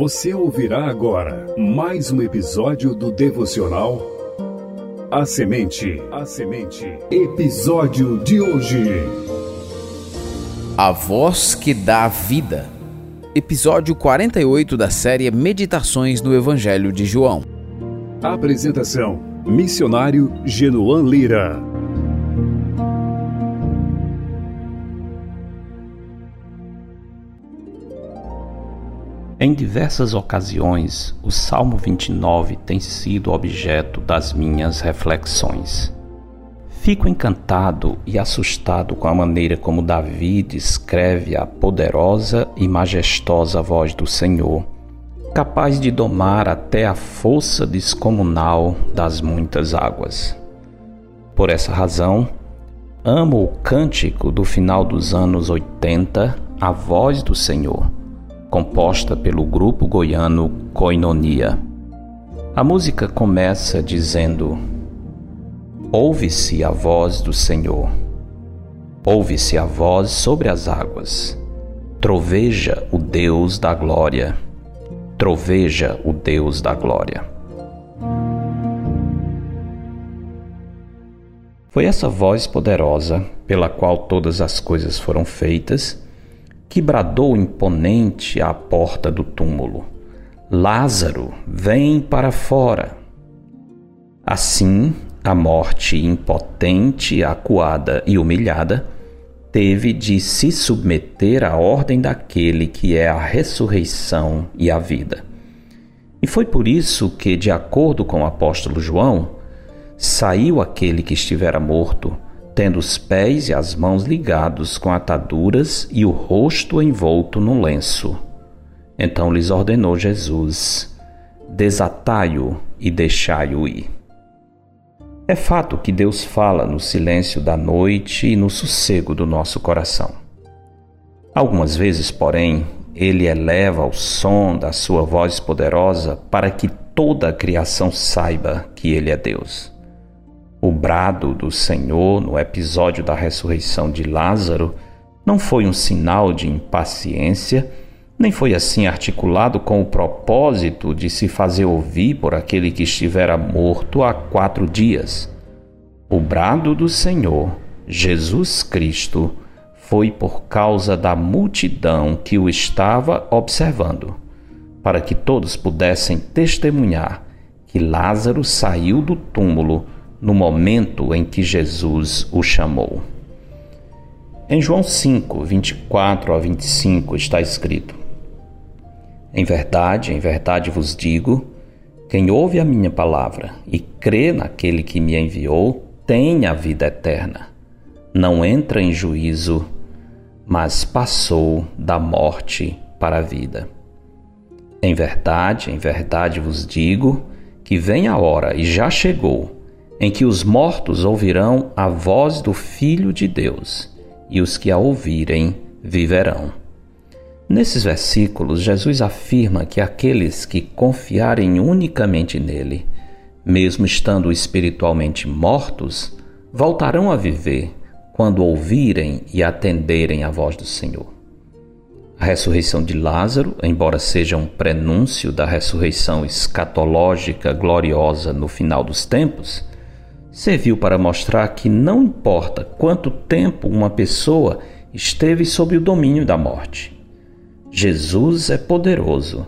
Você ouvirá agora mais um episódio do devocional A Semente. A Semente. Episódio de hoje. A voz que dá vida. Episódio 48 da série Meditações no Evangelho de João. Apresentação: Missionário Genoan Lira. Diversas ocasiões, o Salmo 29 tem sido objeto das minhas reflexões. Fico encantado e assustado com a maneira como Davi descreve a poderosa e majestosa voz do Senhor, capaz de domar até a força descomunal das muitas águas. Por essa razão, amo o cântico do final dos anos 80, A Voz do Senhor composta pelo grupo goiano Koinonia. A música começa dizendo: Ouve-se a voz do Senhor. Ouve-se a voz sobre as águas. Troveja o Deus da glória. Troveja o Deus da glória. Foi essa voz poderosa pela qual todas as coisas foram feitas que bradou imponente à porta do túmulo: Lázaro, vem para fora. Assim, a morte impotente, acuada e humilhada teve de se submeter à ordem daquele que é a ressurreição e a vida. E foi por isso que, de acordo com o apóstolo João, saiu aquele que estivera morto tendo os pés e as mãos ligados com ataduras e o rosto envolto num lenço. Então lhes ordenou Jesus: Desatai-o e deixai-o ir. É fato que Deus fala no silêncio da noite e no sossego do nosso coração. Algumas vezes, porém, ele eleva o som da sua voz poderosa para que toda a criação saiba que ele é Deus. O brado do Senhor no episódio da ressurreição de Lázaro não foi um sinal de impaciência, nem foi assim articulado com o propósito de se fazer ouvir por aquele que estivera morto há quatro dias. O brado do Senhor, Jesus Cristo, foi por causa da multidão que o estava observando, para que todos pudessem testemunhar que Lázaro saiu do túmulo no momento em que Jesus o chamou. Em João 5, 24 a 25 está escrito: Em verdade, em verdade vos digo, quem ouve a minha palavra e crê naquele que me enviou, tem a vida eterna. Não entra em juízo, mas passou da morte para a vida. Em verdade, em verdade vos digo que vem a hora e já chegou em que os mortos ouvirão a voz do Filho de Deus, e os que a ouvirem viverão. Nesses versículos, Jesus afirma que aqueles que confiarem unicamente nele, mesmo estando espiritualmente mortos, voltarão a viver quando ouvirem e atenderem a voz do Senhor. A ressurreição de Lázaro, embora seja um prenúncio da ressurreição escatológica gloriosa no final dos tempos, serviu para mostrar que não importa quanto tempo uma pessoa esteve sob o domínio da morte, Jesus é poderoso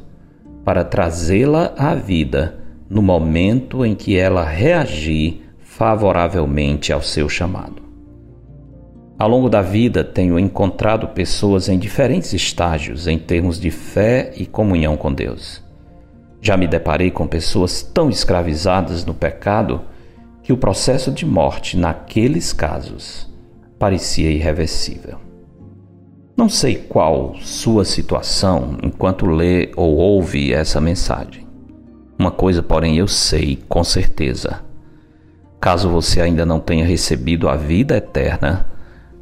para trazê-la à vida no momento em que ela reagir favoravelmente ao seu chamado. Ao longo da vida, tenho encontrado pessoas em diferentes estágios em termos de fé e comunhão com Deus. Já me deparei com pessoas tão escravizadas no pecado que o processo de morte naqueles casos parecia irreversível. Não sei qual sua situação enquanto lê ou ouve essa mensagem. Uma coisa, porém, eu sei com certeza. Caso você ainda não tenha recebido a vida eterna,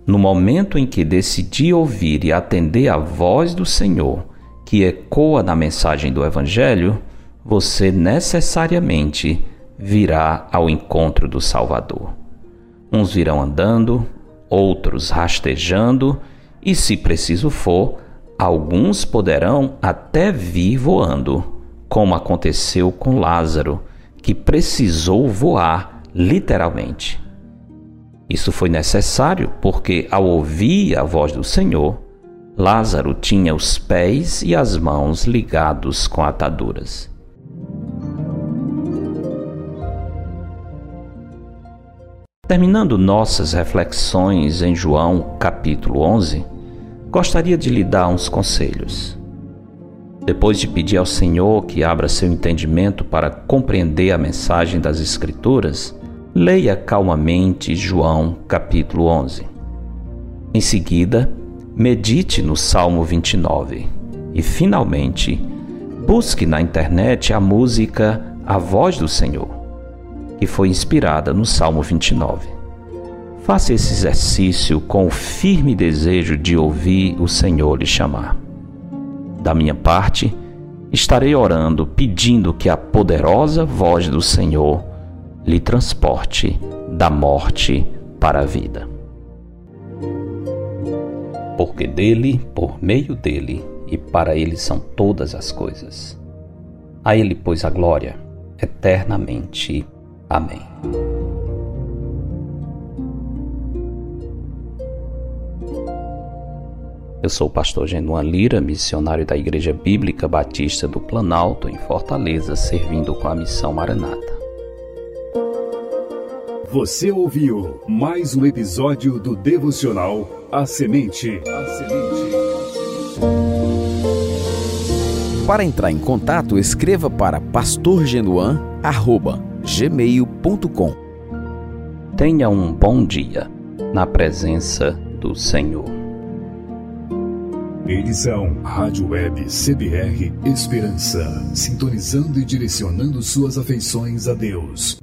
no momento em que decidi ouvir e atender a voz do Senhor, que ecoa na mensagem do Evangelho, você necessariamente virá ao encontro do Salvador. Uns virão andando, outros rastejando e, se preciso for, alguns poderão até vir voando, como aconteceu com Lázaro, que precisou voar literalmente. Isso foi necessário porque, ao ouvir a voz do Senhor, Lázaro tinha os pés e as mãos ligados com ataduras. Terminando nossas reflexões em João capítulo 11, gostaria de lhe dar uns conselhos. Depois de pedir ao Senhor que abra seu entendimento para compreender a mensagem das Escrituras, leia calmamente João capítulo 11. Em seguida, medite no Salmo 29 e, finalmente, busque na internet a música A Voz do Senhor, que foi inspirada no Salmo 29. Faça esse exercício com o firme desejo de ouvir o Senhor lhe chamar. Da minha parte, estarei orando pedindo que a poderosa voz do Senhor lhe transporte da morte para a vida. Porque dele, por meio dele e para ele são todas as coisas. A ele, pois, a glória eternamente. Amém. Eu sou o pastor Genuan Lira, missionário da Igreja Bíblica Batista do Planalto, em Fortaleza, servindo com a missão Maranata. Você ouviu mais um episódio do devocional A Semente. A Semente. Para entrar em contato, escreva para pastorgenuan@gmail.com. Tenha um bom dia na presença do Senhor. Edição Rádio Web CBR Esperança, sintonizando e direcionando suas afeições a Deus.